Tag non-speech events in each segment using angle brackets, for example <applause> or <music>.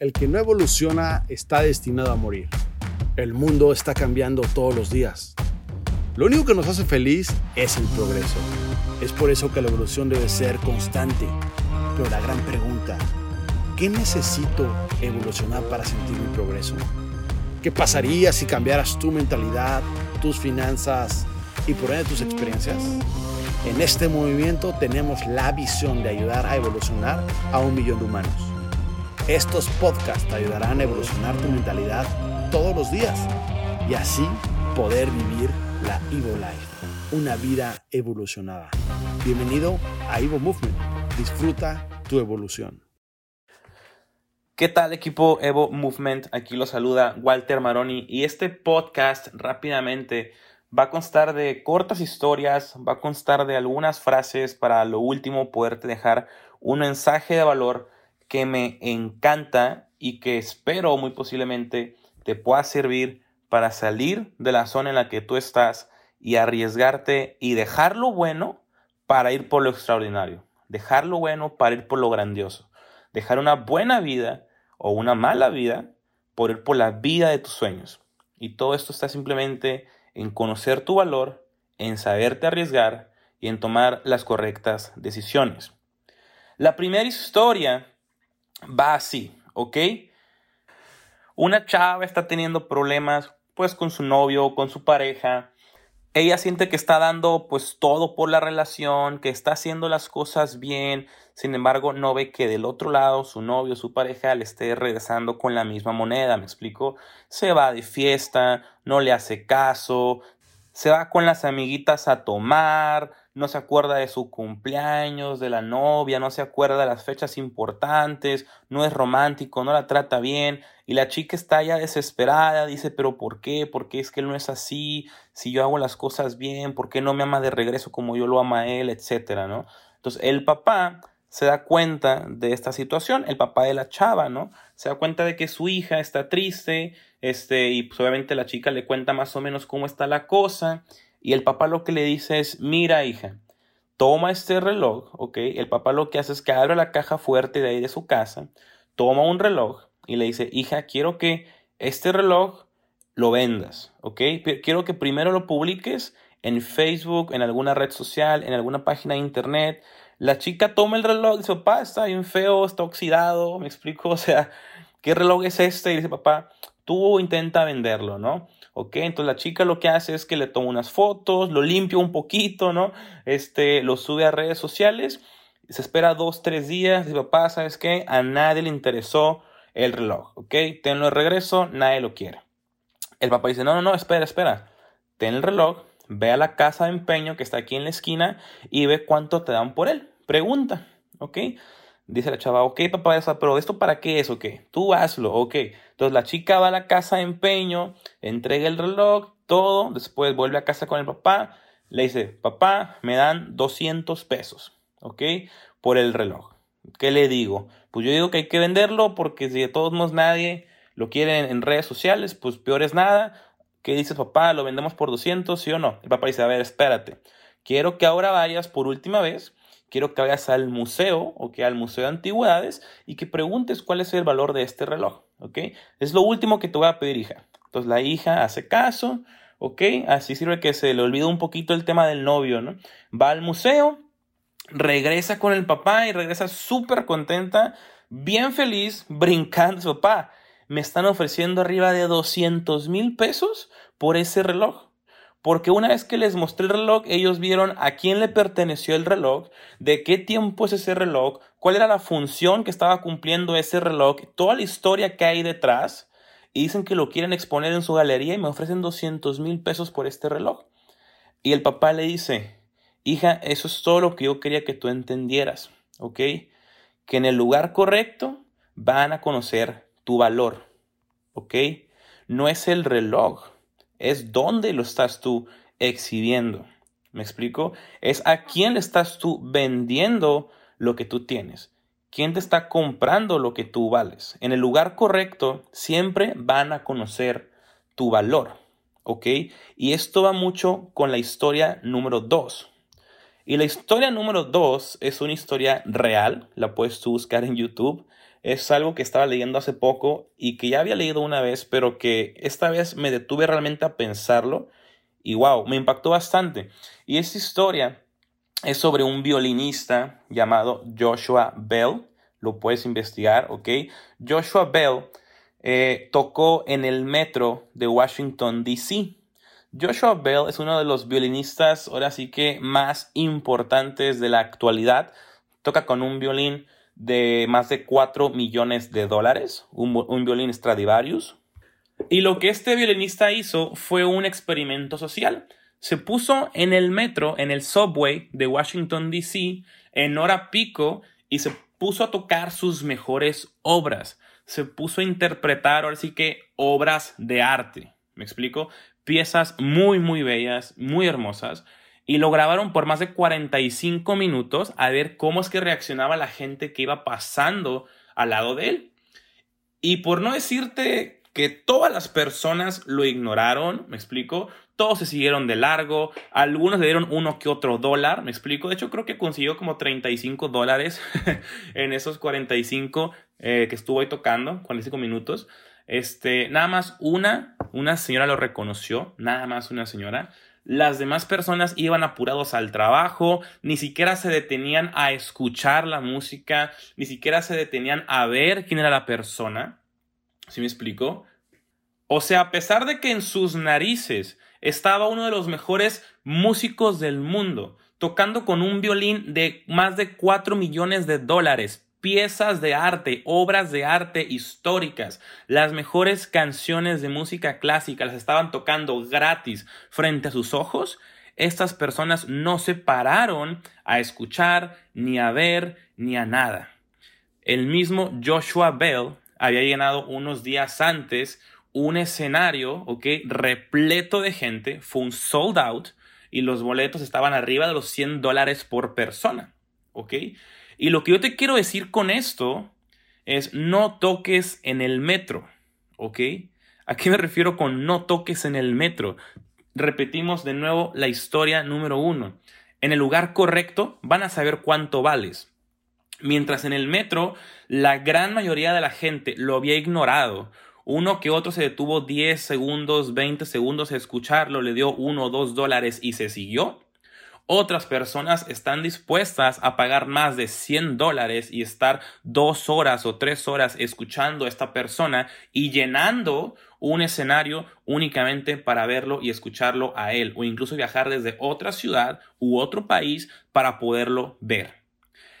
El que no evoluciona está destinado a morir. El mundo está cambiando todos los días. Lo único que nos hace feliz es el progreso. Es por eso que la evolución debe ser constante. Pero la gran pregunta, ¿qué necesito evolucionar para sentir mi progreso? ¿Qué pasaría si cambiaras tu mentalidad, tus finanzas y por ende tus experiencias? En este movimiento tenemos la visión de ayudar a evolucionar a un millón de humanos. Estos podcasts te ayudarán a evolucionar tu mentalidad todos los días y así poder vivir la Evo Life, una vida evolucionada. Bienvenido a Evo Movement. Disfruta tu evolución. ¿Qué tal equipo Evo Movement? Aquí lo saluda Walter Maroni y este podcast rápidamente va a constar de cortas historias, va a constar de algunas frases para lo último poderte dejar un mensaje de valor que me encanta y que espero muy posiblemente te pueda servir para salir de la zona en la que tú estás y arriesgarte y dejar lo bueno para ir por lo extraordinario, dejar lo bueno para ir por lo grandioso, dejar una buena vida o una mala vida por ir por la vida de tus sueños. Y todo esto está simplemente en conocer tu valor, en saberte arriesgar y en tomar las correctas decisiones. La primera historia va así, ¿ok? Una chava está teniendo problemas pues con su novio con su pareja. Ella siente que está dando pues todo por la relación, que está haciendo las cosas bien, sin embargo no ve que del otro lado su novio, su pareja le esté regresando con la misma moneda, ¿me explico? Se va de fiesta, no le hace caso, se va con las amiguitas a tomar, no se acuerda de su cumpleaños, de la novia, no se acuerda de las fechas importantes, no es romántico, no la trata bien y la chica está ya desesperada, dice, pero ¿por qué? ¿Por qué es que él no es así? Si yo hago las cosas bien, ¿por qué no me ama de regreso como yo lo ama a él? Etcétera, ¿no? Entonces el papá se da cuenta de esta situación, el papá de la chava, ¿no? Se da cuenta de que su hija está triste, este, y pues obviamente la chica le cuenta más o menos cómo está la cosa, y el papá lo que le dice es, mira hija, toma este reloj, ¿ok? El papá lo que hace es que abre la caja fuerte de ahí de su casa, toma un reloj y le dice, hija, quiero que este reloj lo vendas, ¿ok? Quiero que primero lo publiques en Facebook, en alguna red social, en alguna página de internet, la chica toma el reloj y dice, papá, está bien feo, está oxidado, me explico, <laughs> o sea, ¿qué reloj es este? Y dice, papá, tú intenta venderlo, ¿no? Ok, entonces la chica lo que hace es que le toma unas fotos, lo limpia un poquito, ¿no? Este, lo sube a redes sociales, se espera dos, tres días, dice, papá, ¿sabes qué? A nadie le interesó el reloj, ¿ok? Tenlo de regreso, nadie lo quiere. El papá dice, no, no, no, espera, espera, ten el reloj, ve a la casa de empeño que está aquí en la esquina y ve cuánto te dan por él. Pregunta, ¿ok? Dice la chava, ok, papá, pero ¿esto para qué es? Ok, tú hazlo, ok. Entonces la chica va a la casa de empeño, entrega el reloj, todo, después vuelve a casa con el papá, le dice, papá, me dan 200 pesos, ok, por el reloj. ¿Qué le digo? Pues yo digo que hay que venderlo porque si de todos modos nadie lo quiere en redes sociales, pues peor es nada. ¿Qué dices, papá? ¿Lo vendemos por 200, sí o no? El papá dice, a ver, espérate. Quiero que ahora vayas por última vez. Quiero que vayas al museo o que al Museo de Antigüedades y que preguntes cuál es el valor de este reloj. ¿Ok? Es lo último que te voy a pedir, hija. Entonces la hija hace caso. ¿Ok? Así sirve que se le olvida un poquito el tema del novio, ¿no? Va al museo, regresa con el papá y regresa súper contenta, bien feliz, brincando. Papá, me están ofreciendo arriba de 200 mil pesos por ese reloj. Porque una vez que les mostré el reloj, ellos vieron a quién le perteneció el reloj, de qué tiempo es ese reloj, cuál era la función que estaba cumpliendo ese reloj, toda la historia que hay detrás. Y dicen que lo quieren exponer en su galería y me ofrecen 200 mil pesos por este reloj. Y el papá le dice, hija, eso es todo lo que yo quería que tú entendieras, ¿ok? Que en el lugar correcto van a conocer tu valor, ¿ok? No es el reloj, es dónde lo estás tú exhibiendo. ¿Me explico? Es a quién le estás tú vendiendo lo que tú tienes. ¿Quién te está comprando lo que tú vales? En el lugar correcto siempre van a conocer tu valor. ¿Ok? Y esto va mucho con la historia número 2. Y la historia número 2 es una historia real, la puedes tú buscar en YouTube. es algo que estaba leyendo hace poco y que ya había leído una vez, pero que esta vez me detuve realmente a pensarlo y wow, me impactó bastante. Y esta historia es sobre un violinista llamado Joshua Bell, lo puedes investigar, ¿ok? Joshua Bell eh, tocó en el metro de Washington, D.C. Joshua Bell es uno de los violinistas, ahora sí que más importantes de la actualidad. Toca con un violín de más de 4 millones de dólares, un, violín Stradivarius. Y lo que este violinista hizo fue un experimento social. Se puso en el metro, en el subway de Washington, D.C., en hora pico y se puso a tocar sus mejores obras. Se puso a interpretar, ahora sí que, obras de arte. ¿Me explico? Piezas muy, muy bellas, muy hermosas y lo grabaron por más de 45 minutos a ver cómo es que reaccionaba la gente que iba pasando al lado de él. Y por no decirte que todas las personas lo ignoraron, me explico, todos se siguieron de largo, algunos le dieron uno que otro dólar, me explico, de hecho creo que consiguió como 35 dólares <laughs> en esos 45 eh, que estuvo ahí tocando, 45 minutos. Este, nada más una, una señora lo reconoció, nada más una señora. Las demás personas iban apurados al trabajo, ni siquiera se detenían a escuchar la música, ni siquiera se detenían a ver quién era la persona. ¿Sí me explico? O sea, a pesar de que en sus narices estaba uno de los mejores músicos del mundo, tocando con un violín de más de 4 millones de dólares, piezas de arte, obras de arte históricas, las mejores canciones de música clásica las estaban tocando gratis frente a sus ojos, estas personas no se pararon a escuchar, ni a ver, ni a nada. El mismo Joshua Bell había llenado unos días antes un escenario, ¿ok? Repleto de gente, fue un sold out y los boletos estaban arriba de los 100 dólares por persona, ¿ok? Y lo que yo te quiero decir con esto es no toques en el metro, ¿ok? ¿A qué me refiero con no toques en el metro? Repetimos de nuevo la historia número uno. En el lugar correcto van a saber cuánto vales. Mientras en el metro la gran mayoría de la gente lo había ignorado, uno que otro se detuvo 10 segundos, 20 segundos a escucharlo, le dio uno o dos dólares y se siguió. Otras personas están dispuestas a pagar más de 100 dólares y estar dos horas o tres horas escuchando a esta persona y llenando un escenario únicamente para verlo y escucharlo a él o incluso viajar desde otra ciudad u otro país para poderlo ver.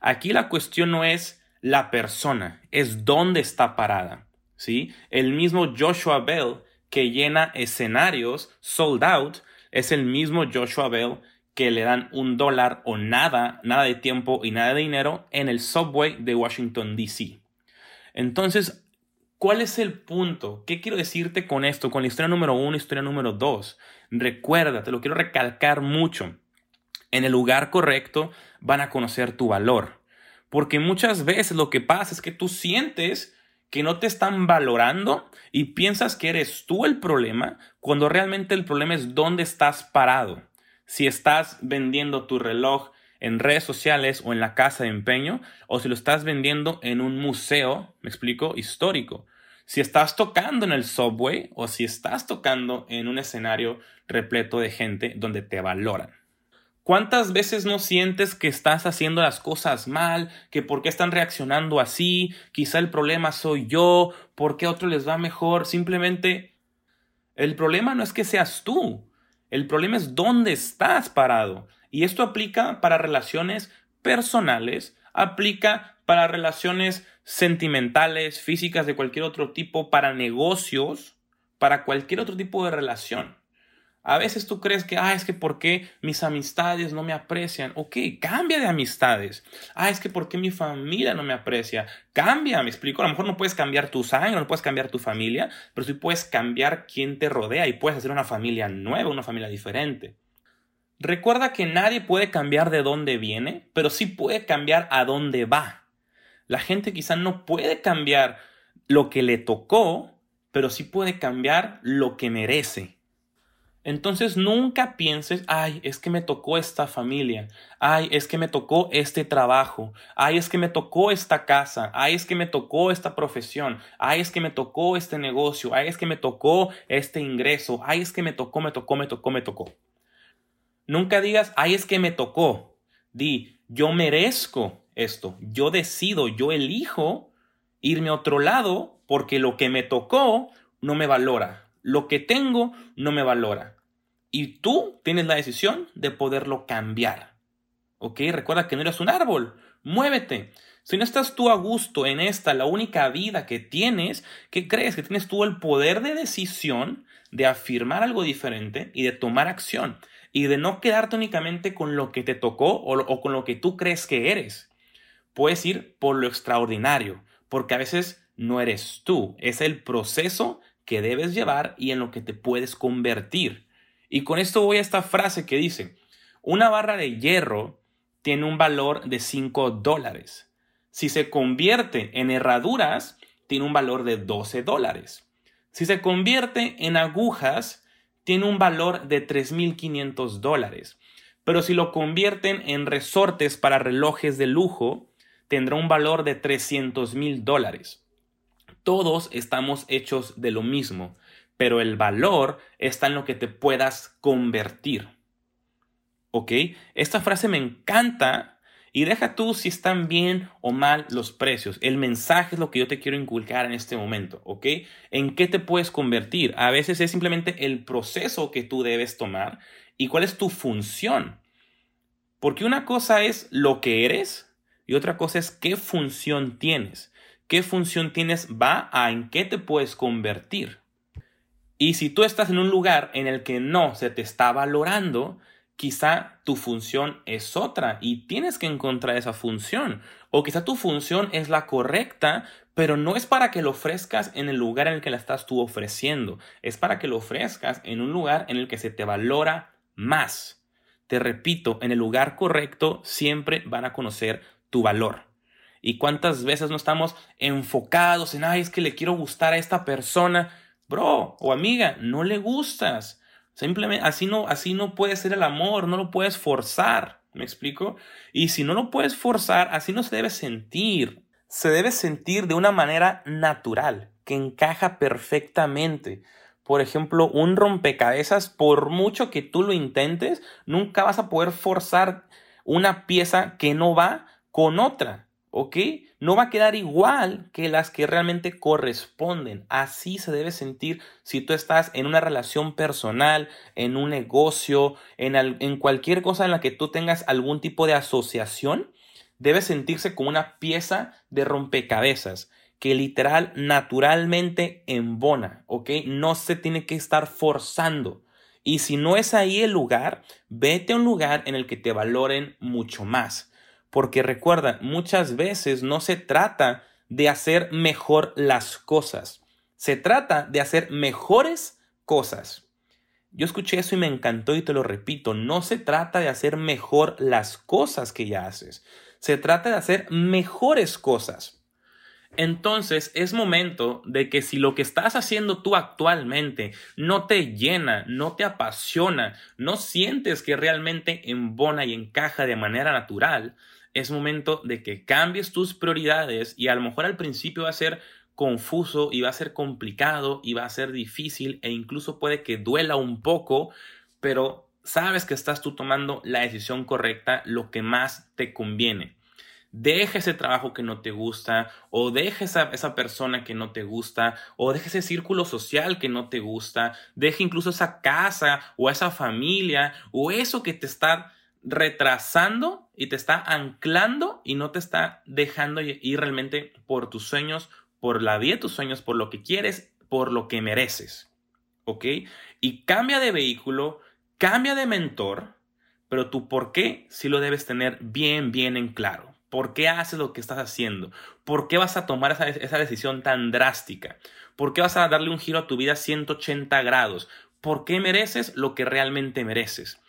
Aquí la cuestión no es la persona, es dónde está parada. ¿sí? El mismo Joshua Bell que llena escenarios sold out es el mismo Joshua Bell que le dan un dólar o nada, nada de tiempo y nada de dinero en el subway de Washington, D.C. Entonces, ¿cuál es el punto? ¿Qué quiero decirte con esto? Con la historia número uno, historia número dos. Recuerda, te lo quiero recalcar mucho. En el lugar correcto van a conocer tu valor. Porque muchas veces lo que pasa es que tú sientes que no te están valorando y piensas que eres tú el problema cuando realmente el problema es dónde estás parado si estás vendiendo tu reloj en redes sociales o en la casa de empeño, o si lo estás vendiendo en un museo, me explico, histórico. Si estás tocando en el subway o si estás tocando en un escenario repleto de gente donde te valoran. ¿Cuántas veces no sientes que estás haciendo las cosas mal? ¿Que por qué están reaccionando así? Quizá el problema soy yo, ¿por qué a otro les va mejor? Simplemente el problema no es que seas tú, el problema es dónde estás parado. Y esto aplica para relaciones personales, aplica para relaciones sentimentales, físicas, de cualquier otro tipo, para negocios, para cualquier otro tipo de relación. A veces tú crees que, ah, es que por qué mis amistades no me aprecian. Ok, cambia de amistades. Ah, es que por qué mi familia no me aprecia. Cambia, me explico. A lo mejor no puedes cambiar tu sangre, no puedes cambiar tu familia, pero sí puedes cambiar quién te rodea y puedes hacer una familia nueva, una familia diferente. Recuerda que nadie puede cambiar de dónde viene, pero sí puede cambiar a dónde va. La gente quizá no puede cambiar lo que le tocó, pero sí puede cambiar lo que merece. Entonces nunca pienses, ay, es que me tocó esta familia, ay, es que me tocó este trabajo, ay, es que me tocó esta casa, ay, es que me tocó esta profesión, ay, es que me tocó este negocio, ay, es que me tocó este ingreso, ay, es que me tocó, me tocó, me tocó, me tocó. Nunca digas, ay, es que me tocó. Di, yo merezco esto, yo decido, yo elijo irme a otro lado porque lo que me tocó no me valora, lo que tengo no me valora. Y tú tienes la decisión de poderlo cambiar. ¿Ok? Recuerda que no eres un árbol. Muévete. Si no estás tú a gusto en esta, la única vida que tienes, ¿qué crees? Que tienes tú el poder de decisión de afirmar algo diferente y de tomar acción. Y de no quedarte únicamente con lo que te tocó o, o con lo que tú crees que eres. Puedes ir por lo extraordinario, porque a veces no eres tú, es el proceso que debes llevar y en lo que te puedes convertir. Y con esto voy a esta frase que dice, una barra de hierro tiene un valor de 5 dólares. Si se convierte en herraduras, tiene un valor de 12 dólares. Si se convierte en agujas, tiene un valor de 3.500 dólares. Pero si lo convierten en resortes para relojes de lujo, tendrá un valor de 300 mil dólares. Todos estamos hechos de lo mismo, pero el valor está en lo que te puedas convertir. ¿Ok? Esta frase me encanta y deja tú si están bien o mal los precios. El mensaje es lo que yo te quiero inculcar en este momento, ¿ok? ¿En qué te puedes convertir? A veces es simplemente el proceso que tú debes tomar y cuál es tu función. Porque una cosa es lo que eres y otra cosa es qué función tienes qué función tienes va a en qué te puedes convertir. Y si tú estás en un lugar en el que no se te está valorando, quizá tu función es otra y tienes que encontrar esa función. O quizá tu función es la correcta, pero no es para que lo ofrezcas en el lugar en el que la estás tú ofreciendo. Es para que lo ofrezcas en un lugar en el que se te valora más. Te repito, en el lugar correcto siempre van a conocer tu valor. Y cuántas veces no estamos enfocados en, ay, es que le quiero gustar a esta persona. Bro o amiga, no le gustas. Simplemente así no, así no puede ser el amor, no lo puedes forzar. ¿Me explico? Y si no lo puedes forzar, así no se debe sentir. Se debe sentir de una manera natural, que encaja perfectamente. Por ejemplo, un rompecabezas, por mucho que tú lo intentes, nunca vas a poder forzar una pieza que no va con otra. ¿Ok? No va a quedar igual que las que realmente corresponden. Así se debe sentir si tú estás en una relación personal, en un negocio, en, en cualquier cosa en la que tú tengas algún tipo de asociación. Debe sentirse como una pieza de rompecabezas que literal naturalmente embona, ¿ok? No se tiene que estar forzando. Y si no es ahí el lugar, vete a un lugar en el que te valoren mucho más porque recuerda, muchas veces no se trata de hacer mejor las cosas, se trata de hacer mejores cosas. Yo escuché eso y me encantó y te lo repito, no se trata de hacer mejor las cosas que ya haces, se trata de hacer mejores cosas. Entonces es momento de que si lo que estás haciendo tú actualmente no te llena, no te apasiona, no sientes que realmente embona y encaja de manera natural, es momento de que cambies tus prioridades y a lo mejor al principio va a ser confuso y va a ser complicado y va a ser difícil e incluso puede que duela un poco, pero sabes que estás tú tomando la decisión correcta, lo que más te conviene. Deja ese trabajo que no te gusta, o deja esa, esa persona que no te gusta, o deja ese círculo social que no te gusta, deja incluso esa casa o esa familia o eso que te está retrasando y te está anclando y no te está dejando ir realmente por tus sueños, por la vida de tus sueños, por lo que quieres, por lo que mereces. ¿Ok? Y cambia de vehículo, cambia de mentor, pero tu por qué sí lo debes tener bien, bien en claro. ¿Por qué haces lo que estás haciendo? ¿Por qué vas a tomar esa, esa decisión tan drástica? ¿Por qué vas a darle un giro a tu vida 180 grados? ¿Por qué mereces lo que realmente mereces?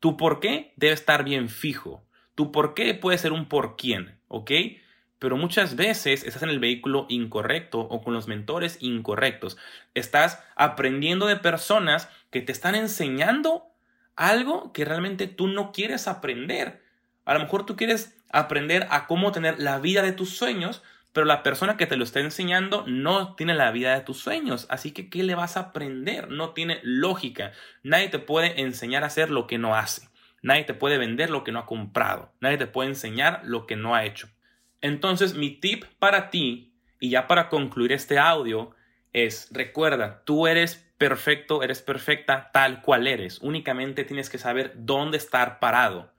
Tu por qué debe estar bien fijo. Tu por qué puede ser un por quién, ¿ok? pero muchas veces estás en el vehículo incorrecto o con los mentores incorrectos. Estás aprendiendo de personas que te están enseñando algo que realmente tú no quieres aprender. A lo mejor tú quieres aprender a cómo tener la vida de tus sueños, pero la persona que te lo está enseñando no tiene la vida de tus sueños. Así que, ¿qué le vas a aprender? No tiene lógica. Nadie te puede enseñar a hacer lo que no hace. Nadie te puede vender lo que no ha comprado. Nadie te puede enseñar lo que no ha hecho. Entonces, mi tip para ti, y ya para concluir este audio, es, recuerda, tú eres perfecto, eres perfecta tal cual eres. Únicamente tienes que saber dónde estar parado.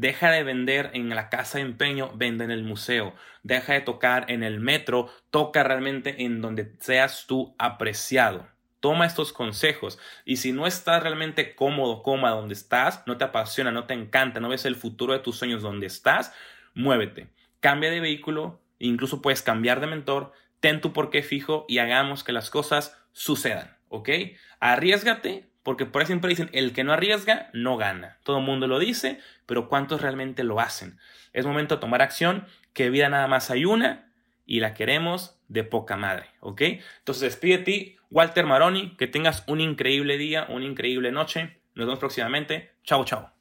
Deja de vender en la casa de empeño, vende en el museo. Deja de tocar en el metro, toca realmente en donde seas tú apreciado. Toma estos consejos y si no estás realmente cómodo, cómoda donde estás, no te apasiona, no te encanta, no ves el futuro de tus sueños donde estás, muévete. Cambia de vehículo, incluso puedes cambiar de mentor, ten tu porqué fijo y hagamos que las cosas sucedan, ¿ok? Arriesgate, porque por ahí siempre dicen, el que no arriesga, no gana. Todo el mundo lo dice, pero ¿cuántos realmente lo hacen? Es momento de tomar acción, que vida nada más hay una y la queremos de poca madre, ¿ok? Entonces despídete, Walter Maroni, que tengas un increíble día, una increíble noche. Nos vemos próximamente. Chao, chao.